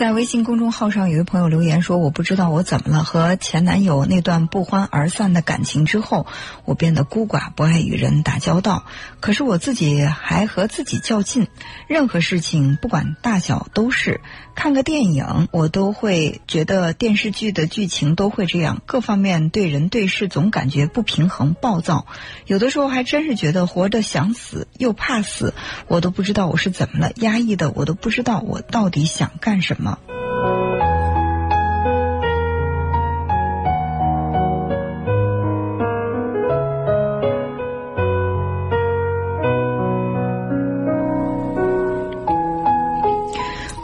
在微信公众号上，有位朋友留言说：“我不知道我怎么了，和前男友那段不欢而散的感情之后，我变得孤寡，不爱与人打交道。可是我自己还和自己较劲，任何事情不管大小都是。看个电影，我都会觉得电视剧的剧情都会这样，各方面对人对事总感觉不平衡、暴躁。有的时候还真是觉得活着想死又怕死，我都不知道我是怎么了，压抑的我都不知道我到底想干什么。”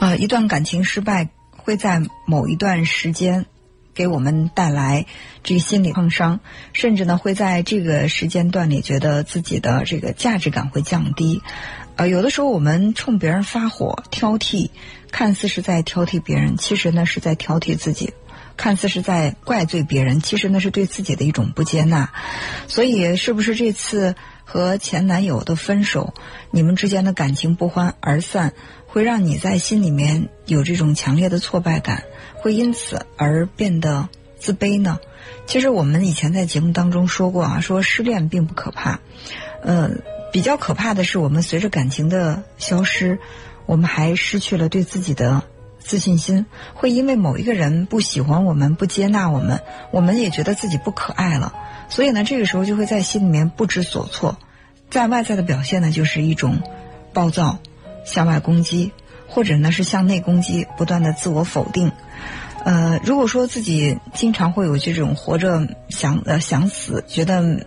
啊一段感情失败会在某一段时间给我们带来这个心理创伤，甚至呢会在这个时间段里觉得自己的这个价值感会降低。呃，有的时候我们冲别人发火、挑剔，看似是在挑剔别人，其实呢是在挑剔自己；看似是在怪罪别人，其实那是对自己的一种不接纳。所以，是不是这次和前男友的分手，你们之间的感情不欢而散？会让你在心里面有这种强烈的挫败感，会因此而变得自卑呢？其实我们以前在节目当中说过啊，说失恋并不可怕，呃，比较可怕的是我们随着感情的消失，我们还失去了对自己的自信心，会因为某一个人不喜欢我们、不接纳我们，我们也觉得自己不可爱了，所以呢，这个时候就会在心里面不知所措，在外在的表现呢，就是一种暴躁。向外攻击，或者呢是向内攻击，不断的自我否定。呃，如果说自己经常会有这种活着想呃想死，觉得。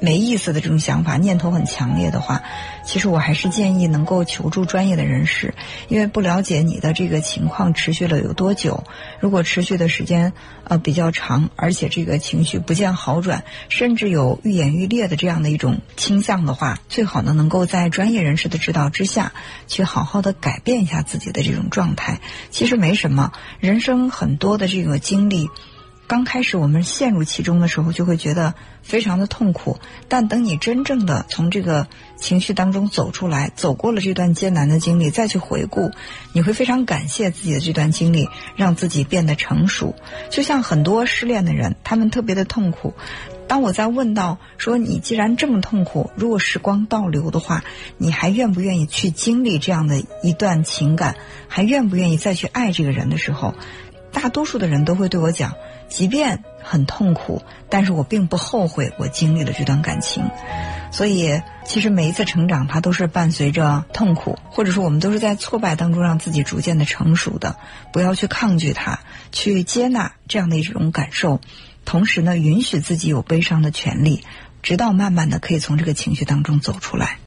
没意思的这种想法念头很强烈的话，其实我还是建议能够求助专业的人士，因为不了解你的这个情况持续了有多久，如果持续的时间呃比较长，而且这个情绪不见好转，甚至有愈演愈烈的这样的一种倾向的话，最好呢能够在专业人士的指导之下去好好的改变一下自己的这种状态。其实没什么，人生很多的这个经历。刚开始我们陷入其中的时候，就会觉得非常的痛苦。但等你真正的从这个情绪当中走出来，走过了这段艰难的经历，再去回顾，你会非常感谢自己的这段经历，让自己变得成熟。就像很多失恋的人，他们特别的痛苦。当我在问到说你既然这么痛苦，如果时光倒流的话，你还愿不愿意去经历这样的一段情感，还愿不愿意再去爱这个人的时候，大多数的人都会对我讲。即便很痛苦，但是我并不后悔我经历了这段感情。所以，其实每一次成长，它都是伴随着痛苦，或者说我们都是在挫败当中让自己逐渐的成熟的。不要去抗拒它，去接纳这样的一种感受，同时呢，允许自己有悲伤的权利，直到慢慢的可以从这个情绪当中走出来。